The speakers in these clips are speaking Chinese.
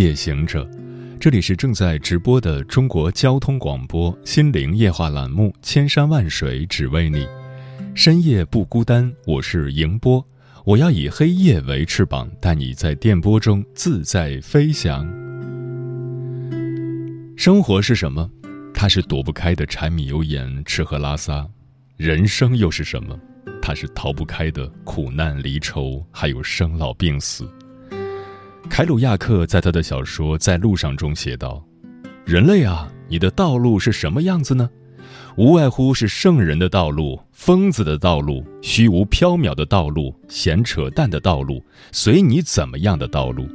夜行者，这里是正在直播的中国交通广播心灵夜话栏目《千山万水只为你》，深夜不孤单，我是迎波，我要以黑夜为翅膀，带你在电波中自在飞翔。生活是什么？它是躲不开的柴米油盐、吃喝拉撒；人生又是什么？它是逃不开的苦难离愁，还有生老病死。凯鲁亚克在他的小说《在路上》中写道：“人类啊，你的道路是什么样子呢？无外乎是圣人的道路、疯子的道路、虚无缥缈的道路、闲扯淡的道路，随你怎么样的道路。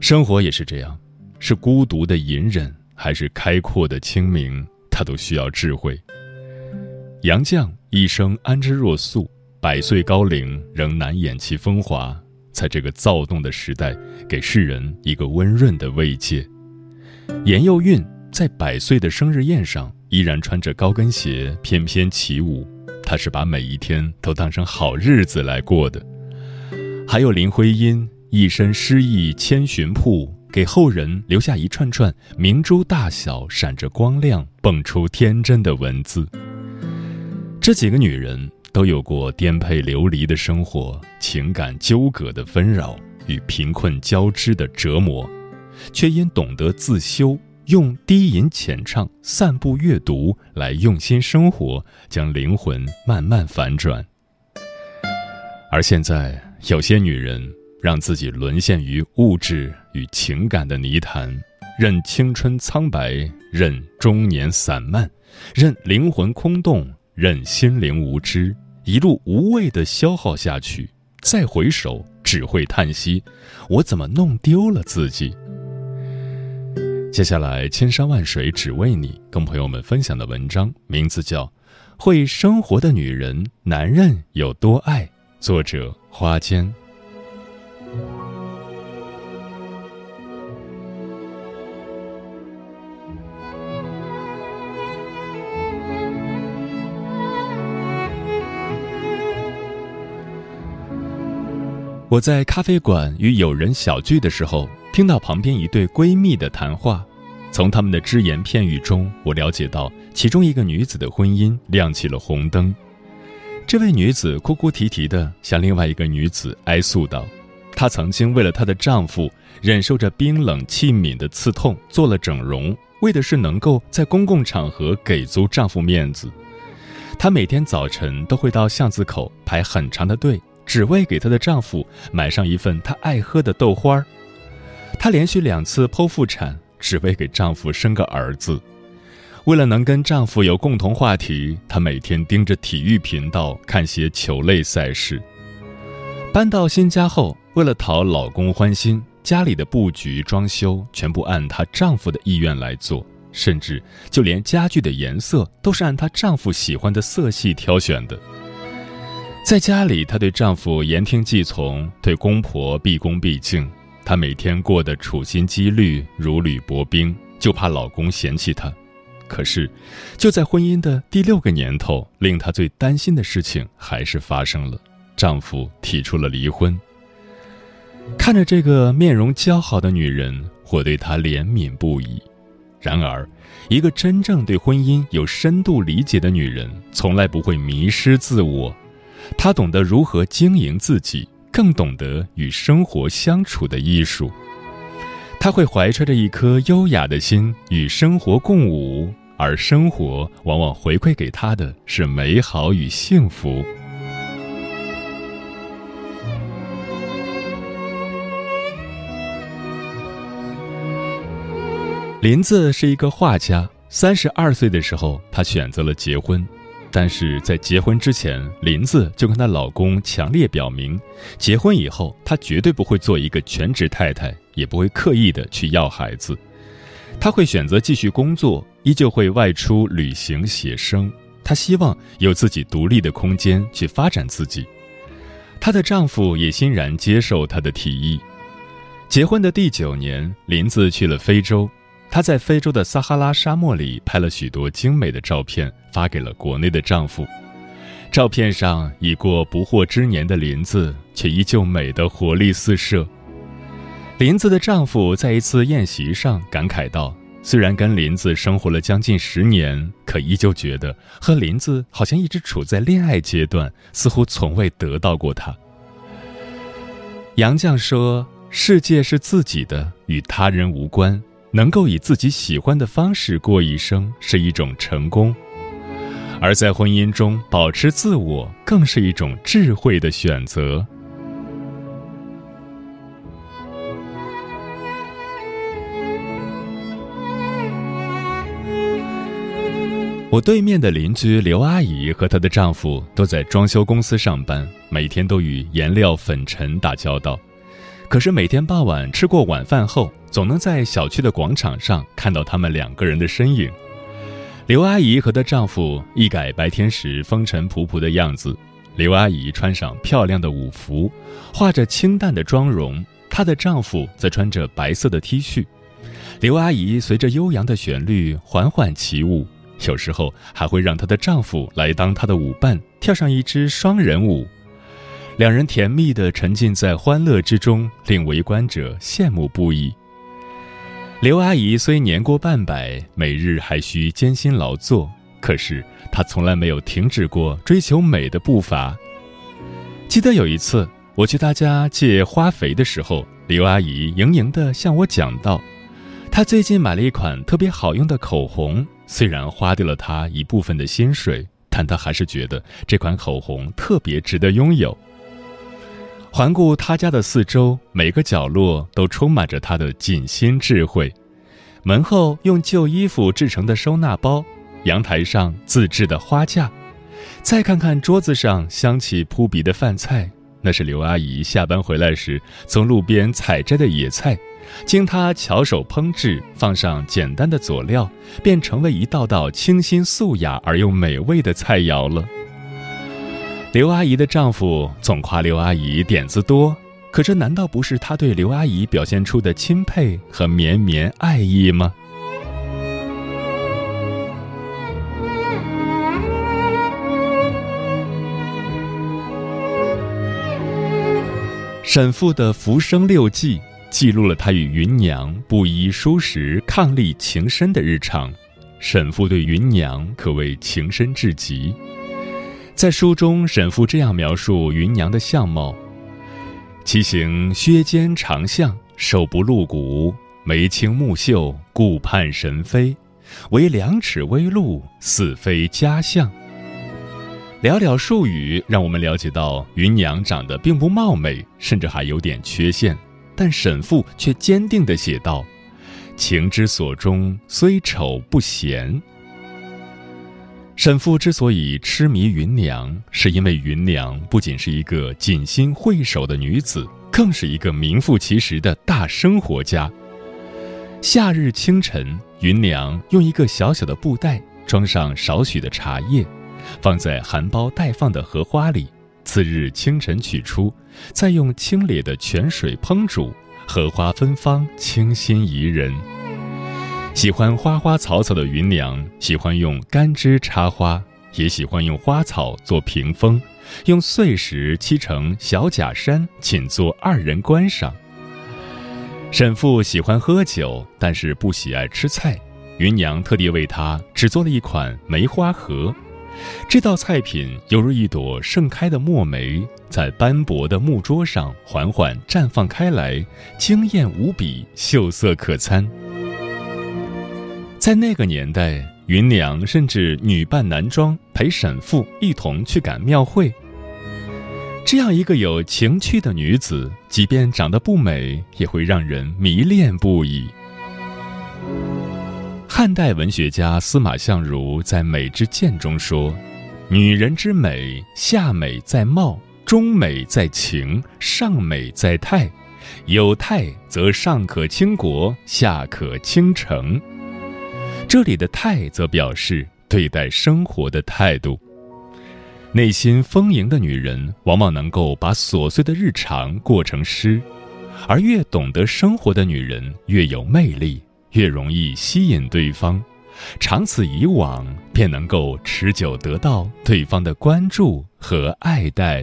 生活也是这样，是孤独的隐忍，还是开阔的清明，他都需要智慧。杨绛一生安之若素，百岁高龄仍难掩其风华。”在这个躁动的时代，给世人一个温润的慰藉。严幼韵在百岁的生日宴上依然穿着高跟鞋翩翩起舞，她是把每一天都当成好日子来过的。还有林徽因一身诗意千寻瀑，给后人留下一串串明珠大小、闪着光亮、蹦出天真的文字。这几个女人。都有过颠沛流离的生活，情感纠葛的纷扰与贫困交织的折磨，却因懂得自修，用低吟浅唱、散步阅读来用心生活，将灵魂慢慢反转。而现在，有些女人让自己沦陷于物质与情感的泥潭，任青春苍白，任中年散漫，任灵魂空洞，任心灵无知。一路无谓的消耗下去，再回首只会叹息：我怎么弄丢了自己？接下来，千山万水只为你，跟朋友们分享的文章名字叫《会生活的女人，男人有多爱》，作者花间。我在咖啡馆与友人小聚的时候，听到旁边一对闺蜜的谈话。从他们的只言片语中，我了解到其中一个女子的婚姻亮起了红灯。这位女子哭哭啼啼地向另外一个女子哀诉道：“她曾经为了她的丈夫，忍受着冰冷器皿的刺痛，做了整容，为的是能够在公共场合给足丈夫面子。她每天早晨都会到巷子口排很长的队。”只为给她的丈夫买上一份她爱喝的豆花儿，她连续两次剖腹产，只为给丈夫生个儿子。为了能跟丈夫有共同话题，她每天盯着体育频道看些球类赛事。搬到新家后，为了讨老公欢心，家里的布局装修全部按她丈夫的意愿来做，甚至就连家具的颜色都是按她丈夫喜欢的色系挑选的。在家里，她对丈夫言听计从，对公婆毕恭毕敬。她每天过得处心积虑，如履薄冰，就怕老公嫌弃她。可是，就在婚姻的第六个年头，令她最担心的事情还是发生了：丈夫提出了离婚。看着这个面容姣好的女人，我对她怜悯不已。然而，一个真正对婚姻有深度理解的女人，从来不会迷失自我。他懂得如何经营自己，更懂得与生活相处的艺术。他会怀揣着一颗优雅的心与生活共舞，而生活往往回馈给他的是美好与幸福。林子是一个画家，三十二岁的时候，他选择了结婚。但是在结婚之前，林子就跟她老公强烈表明，结婚以后她绝对不会做一个全职太太，也不会刻意的去要孩子。她会选择继续工作，依旧会外出旅行写生。她希望有自己独立的空间去发展自己。她的丈夫也欣然接受她的提议。结婚的第九年，林子去了非洲。她在非洲的撒哈拉沙漠里拍了许多精美的照片，发给了国内的丈夫。照片上已过不惑之年的林子，却依旧美得活力四射。林子的丈夫在一次宴席上感慨道：“虽然跟林子生活了将近十年，可依旧觉得和林子好像一直处在恋爱阶段，似乎从未得到过她。”杨绛说：“世界是自己的，与他人无关。”能够以自己喜欢的方式过一生是一种成功，而在婚姻中保持自我更是一种智慧的选择。我对面的邻居刘阿姨和她的丈夫都在装修公司上班，每天都与颜料、粉尘打交道。可是每天傍晚吃过晚饭后，总能在小区的广场上看到他们两个人的身影。刘阿姨和她丈夫一改白天时风尘仆仆的样子，刘阿姨穿上漂亮的舞服，化着清淡的妆容，她的丈夫则穿着白色的 T 恤。刘阿姨随着悠扬的旋律缓缓起舞，有时候还会让她的丈夫来当她的舞伴，跳上一支双人舞。两人甜蜜地沉浸在欢乐之中，令围观者羡慕不已。刘阿姨虽年过半百，每日还需艰辛劳作，可是她从来没有停止过追求美的步伐。记得有一次我去她家借花肥的时候，刘阿姨盈盈地向我讲道：“她最近买了一款特别好用的口红，虽然花掉了她一部分的薪水，但她还是觉得这款口红特别值得拥有。”环顾他家的四周，每个角落都充满着他的锦心智慧。门后用旧衣服制成的收纳包，阳台上自制的花架，再看看桌子上香气扑鼻的饭菜，那是刘阿姨下班回来时从路边采摘的野菜，经她巧手烹制，放上简单的佐料，便成为一道道清新素雅而又美味的菜肴了。刘阿姨的丈夫总夸刘阿姨点子多，可这难道不是他对刘阿姨表现出的钦佩和绵绵爱意吗？沈复的《浮生六记》记录了他与芸娘不衣疏食、伉俪情深的日常。沈复对芸娘可谓情深至极。在书中，沈复这样描述芸娘的相貌：其形削肩长项，瘦不露骨，眉清目秀，顾盼神飞，为两尺微露，似非佳相。寥寥数语，让我们了解到芸娘长得并不貌美，甚至还有点缺陷，但沈复却坚定地写道：“情之所钟，虽丑不嫌。”沈复之所以痴迷芸娘，是因为芸娘不仅是一个锦心慧手的女子，更是一个名副其实的大生活家。夏日清晨，芸娘用一个小小的布袋装上少许的茶叶，放在含苞待放的荷花里。次日清晨取出，再用清冽的泉水烹煮，荷花芬芳，清新宜人。喜欢花花草草的芸娘，喜欢用干枝插花，也喜欢用花草做屏风，用碎石砌成小假山，仅做二人观赏。沈复喜欢喝酒，但是不喜爱吃菜，芸娘特地为他制作了一款梅花盒。这道菜品犹如一朵盛开的墨梅，在斑驳的木桌上缓缓绽放开来，惊艳无比，秀色可餐。在那个年代，芸娘甚至女扮男装陪沈复一同去赶庙会。这样一个有情趣的女子，即便长得不美，也会让人迷恋不已。汉代文学家司马相如在《美之鉴》中说：“女人之美，下美在貌，中美在情，上美在态。有态则上可倾国，下可倾城。这里的态则表示对待生活的态度。内心丰盈的女人，往往能够把琐碎的日常过成诗，而越懂得生活的女人，越有魅力，越容易吸引对方。长此以往，便能够持久得到对方的关注和爱戴。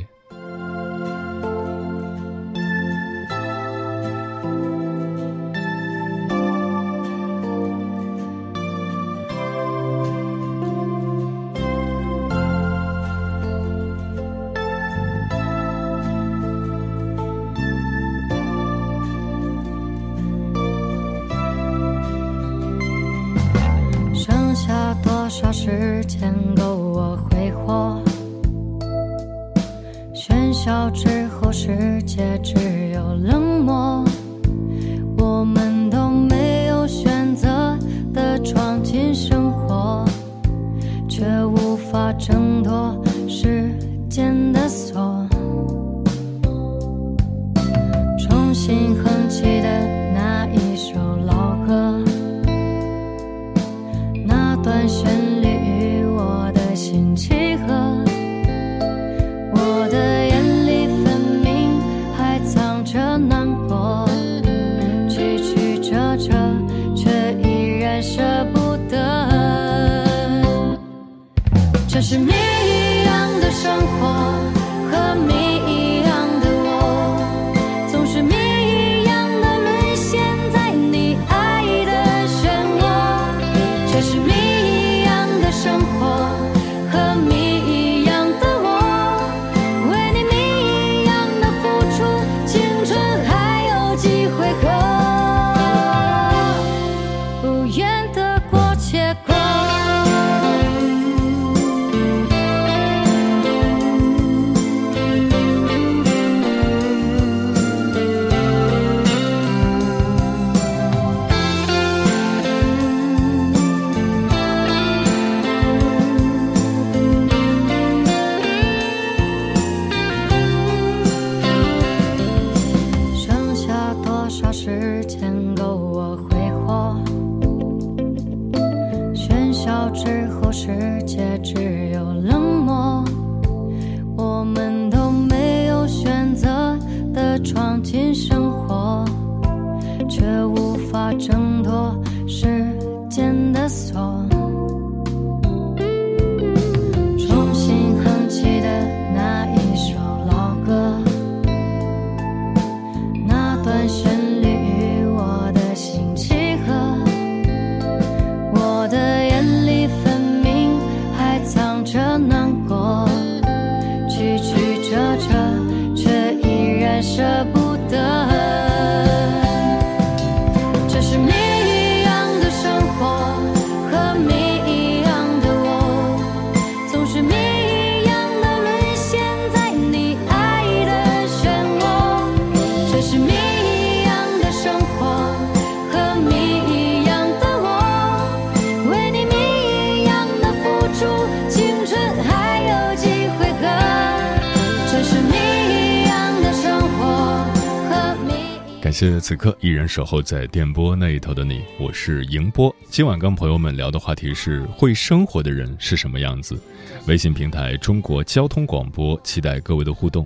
谢谢此刻依然守候在电波那一头的你，我是迎波。今晚跟朋友们聊的话题是：会生活的人是什么样子？微信平台中国交通广播，期待各位的互动。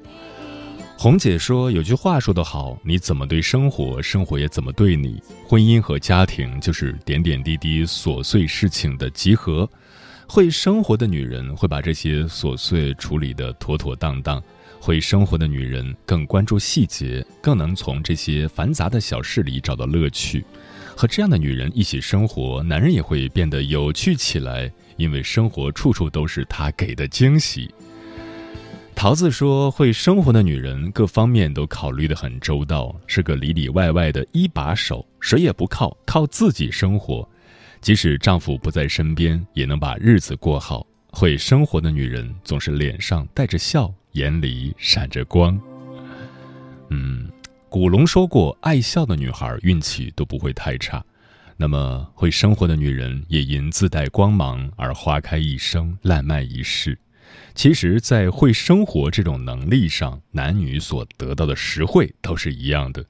红姐说有句话说得好，你怎么对生活，生活也怎么对你。婚姻和家庭就是点点滴滴琐碎事情的集合。会生活的女人会把这些琐碎处理得妥妥当当。会生活的女人更关注细节，更能从这些繁杂的小事里找到乐趣。和这样的女人一起生活，男人也会变得有趣起来，因为生活处处都是他给的惊喜。桃子说：“会生活的女人，各方面都考虑得很周到，是个里里外外的一把手，谁也不靠，靠自己生活。即使丈夫不在身边，也能把日子过好。会生活的女人，总是脸上带着笑。”眼里闪着光。嗯，古龙说过，爱笑的女孩运气都不会太差。那么，会生活的女人也因自带光芒而花开一生，烂漫一世。其实，在会生活这种能力上，男女所得到的实惠都是一样的。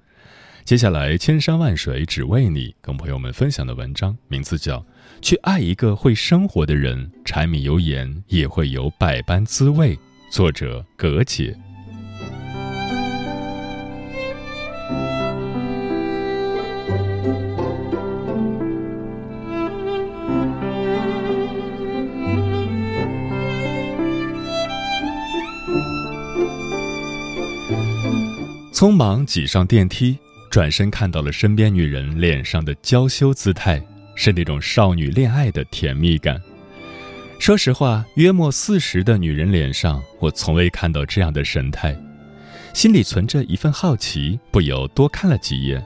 接下来，千山万水只为你，跟朋友们分享的文章名字叫《去爱一个会生活的人》，柴米油盐也会有百般滋味。作者：葛姐。匆忙挤上电梯，转身看到了身边女人脸上的娇羞姿态，是那种少女恋爱的甜蜜感。说实话，约莫四十的女人脸上，我从未看到这样的神态，心里存着一份好奇，不由多看了几眼。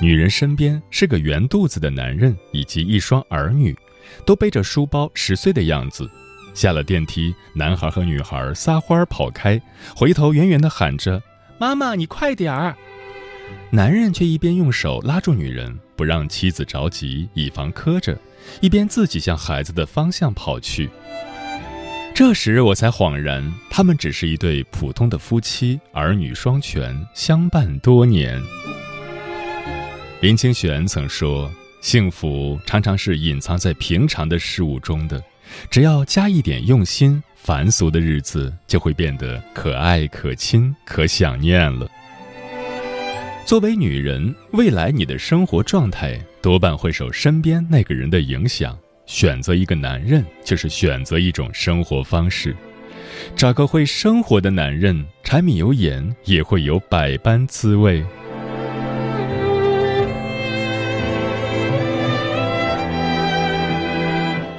女人身边是个圆肚子的男人，以及一双儿女，都背着书包，十岁的样子。下了电梯，男孩和女孩撒欢儿跑开，回头远远地喊着。妈妈，你快点儿！男人却一边用手拉住女人，不让妻子着急，以防磕着，一边自己向孩子的方向跑去。这时我才恍然，他们只是一对普通的夫妻，儿女双全，相伴多年。林清玄曾说：“幸福常常是隐藏在平常的事物中的，只要加一点用心。”凡俗的日子就会变得可爱、可亲、可想念了。作为女人，未来你的生活状态多半会受身边那个人的影响。选择一个男人，就是选择一种生活方式。找个会生活的男人，柴米油盐也会有百般滋味。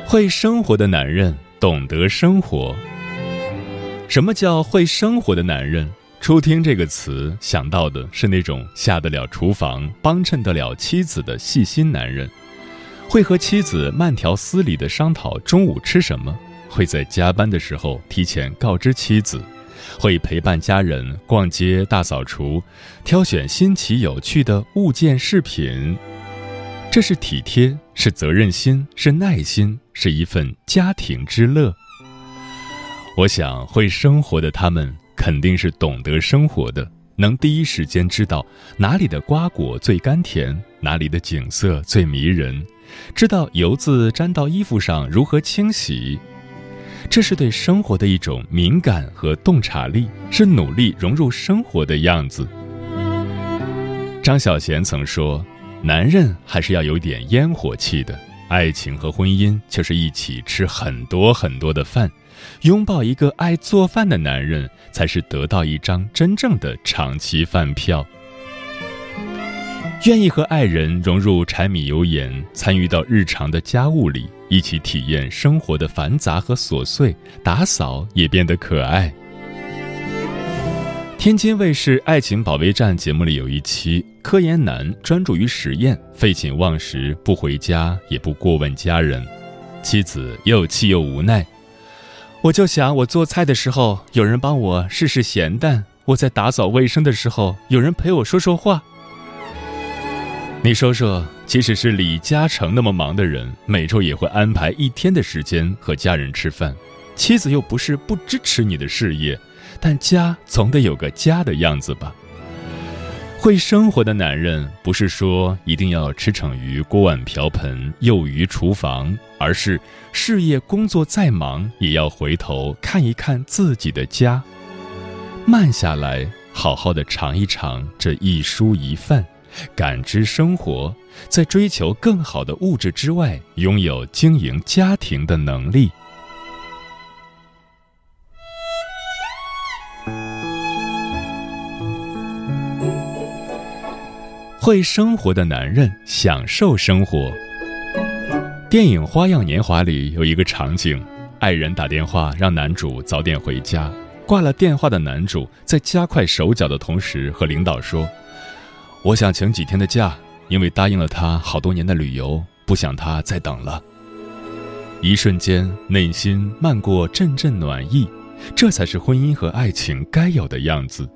会生活的男人。懂得生活。什么叫会生活的男人？初听这个词，想到的是那种下得了厨房、帮衬得了妻子的细心男人，会和妻子慢条斯理地商讨中午吃什么，会在加班的时候提前告知妻子，会陪伴家人逛街、大扫除，挑选新奇有趣的物件饰品。这是体贴，是责任心，是耐心，是一份家庭之乐。我想，会生活的他们肯定是懂得生活的，能第一时间知道哪里的瓜果最甘甜，哪里的景色最迷人，知道油渍沾到衣服上如何清洗。这是对生活的一种敏感和洞察力，是努力融入生活的样子。张小娴曾说。男人还是要有点烟火气的，爱情和婚姻就是一起吃很多很多的饭，拥抱一个爱做饭的男人，才是得到一张真正的长期饭票。愿意和爱人融入柴米油盐，参与到日常的家务里，一起体验生活的繁杂和琐碎，打扫也变得可爱。天津卫视《爱情保卫战》节目里有一期，科研男专注于实验，废寝忘食，不回家，也不过问家人，妻子又气又无奈。我就想，我做菜的时候有人帮我试试咸淡，我在打扫卫生的时候有人陪我说说话。你说说，即使是李嘉诚那么忙的人，每周也会安排一天的时间和家人吃饭，妻子又不是不支持你的事业。但家总得有个家的样子吧。会生活的男人，不是说一定要驰骋于锅碗瓢盆、囿于厨房，而是事业工作再忙，也要回头看一看自己的家，慢下来，好好的尝一尝这一蔬一饭，感知生活，在追求更好的物质之外，拥有经营家庭的能力。会生活的男人享受生活。电影《花样年华》里有一个场景，爱人打电话让男主早点回家，挂了电话的男主在加快手脚的同时和领导说：“我想请几天的假，因为答应了他好多年的旅游，不想他再等了。”一瞬间，内心漫过阵阵暖意，这才是婚姻和爱情该有的样子。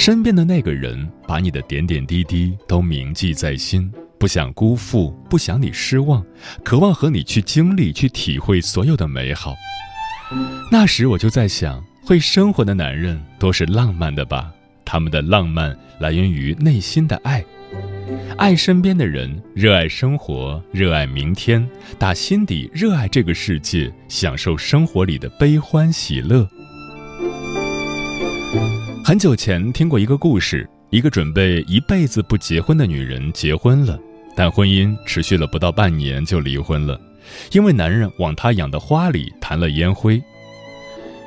身边的那个人把你的点点滴滴都铭记在心，不想辜负，不想你失望，渴望和你去经历、去体会所有的美好。那时我就在想，会生活的男人都是浪漫的吧？他们的浪漫来源于内心的爱，爱身边的人，热爱生活，热爱明天，打心底热爱这个世界，享受生活里的悲欢喜乐。很久前听过一个故事，一个准备一辈子不结婚的女人结婚了，但婚姻持续了不到半年就离婚了，因为男人往她养的花里弹了烟灰。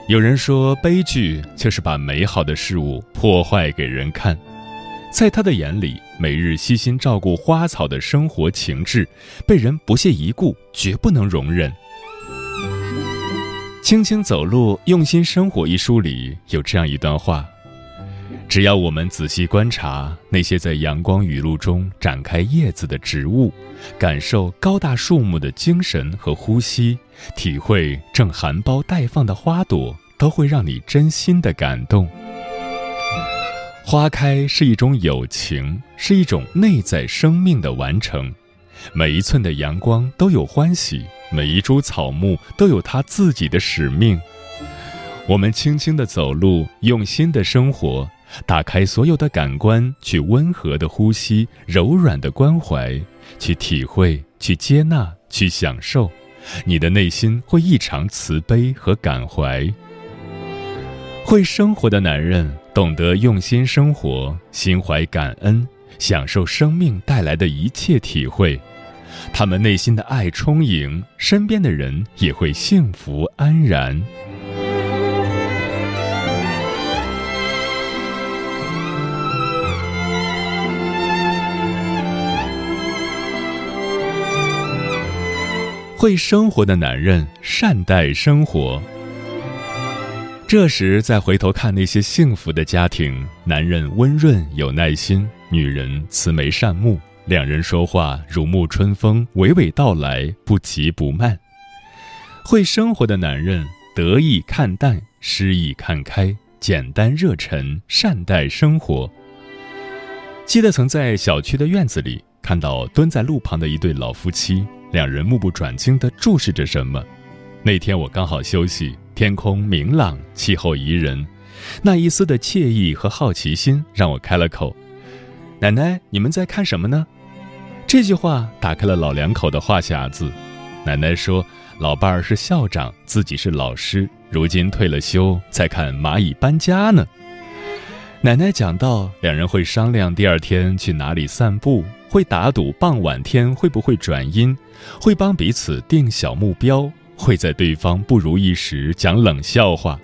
有人说，悲剧就是把美好的事物破坏给人看。在他的眼里，每日悉心照顾花草的生活情致，被人不屑一顾，绝不能容忍。《轻轻走路，用心生活》一书里有这样一段话。只要我们仔细观察那些在阳光雨露中展开叶子的植物，感受高大树木的精神和呼吸，体会正含苞待放的花朵，都会让你真心的感动。花开是一种友情，是一种内在生命的完成。每一寸的阳光都有欢喜，每一株草木都有它自己的使命。我们轻轻的走路，用心的生活。打开所有的感官，去温和的呼吸，柔软的关怀，去体会，去接纳，去享受，你的内心会异常慈悲和感怀。会生活的男人懂得用心生活，心怀感恩，享受生命带来的一切体会。他们内心的爱充盈，身边的人也会幸福安然。会生活的男人善待生活。这时再回头看那些幸福的家庭，男人温润有耐心，女人慈眉善目，两人说话如沐春风，娓娓道来，不急不慢。会生活的男人得意看淡，失意看开，简单热忱，善待生活。记得曾在小区的院子里看到蹲在路旁的一对老夫妻。两人目不转睛地注视着什么。那天我刚好休息，天空明朗，气候宜人，那一丝的惬意和好奇心让我开了口：“奶奶，你们在看什么呢？”这句话打开了老两口的话匣子。奶奶说：“老伴儿是校长，自己是老师，如今退了休，在看蚂蚁搬家呢。”奶奶讲到，两人会商量第二天去哪里散步。会打赌傍晚天会不会转阴，会帮彼此定小目标，会在对方不如意时讲冷笑话。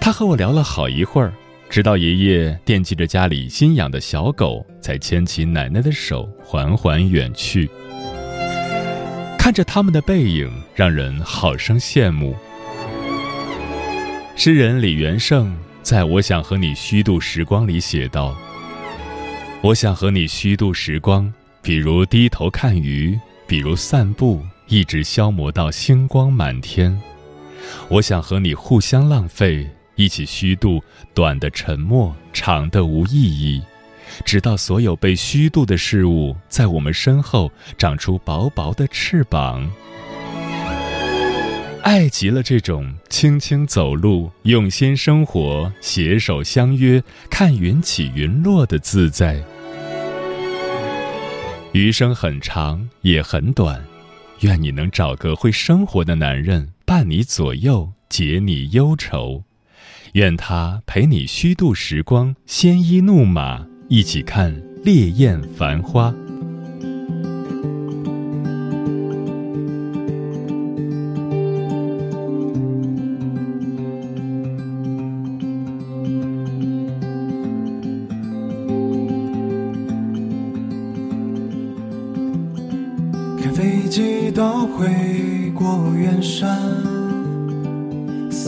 他和我聊了好一会儿，直到爷爷惦记着家里新养的小狗，才牵起奶奶的手缓缓远去。看着他们的背影，让人好生羡慕。诗人李元胜在《我想和你虚度时光》里写道。我想和你虚度时光，比如低头看鱼，比如散步，一直消磨到星光满天。我想和你互相浪费，一起虚度短的沉默，长的无意义，直到所有被虚度的事物在我们身后长出薄薄的翅膀。爱极了这种轻轻走路、用心生活、携手相约、看云起云落的自在。余生很长也很短，愿你能找个会生活的男人伴你左右，解你忧愁。愿他陪你虚度时光，鲜衣怒马，一起看烈焰繁花。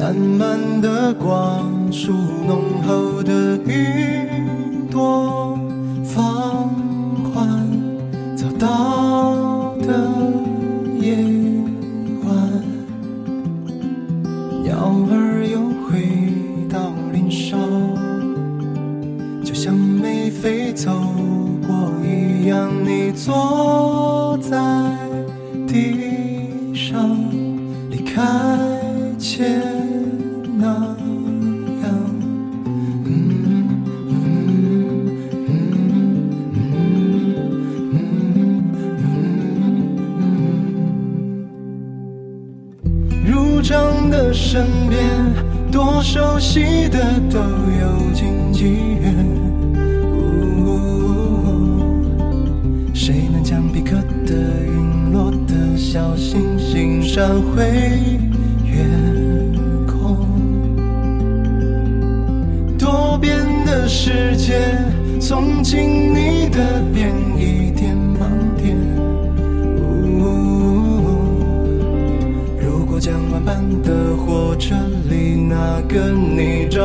散漫的光束，浓厚的云朵，放缓走到的夜晚，鸟儿又回到林梢，就像没飞走过一样，你坐在。地上离开。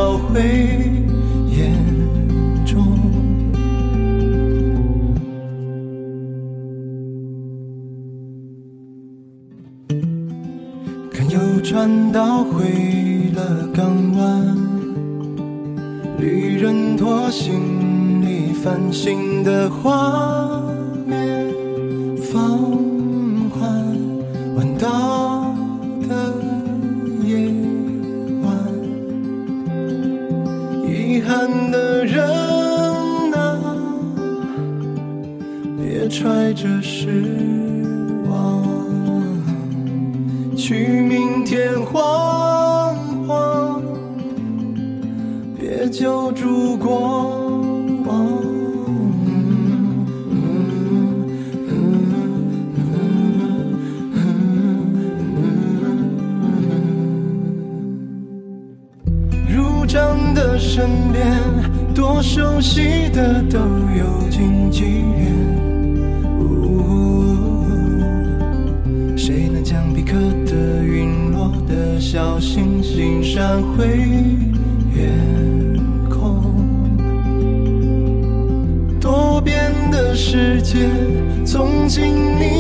你找回眼中。看游船到回了港湾，旅人拖行李繁星的画揣着失望。去明天晃晃，别揪住过往。入账的身边，多熟悉的都有闪回眼空？多变的世界，从今你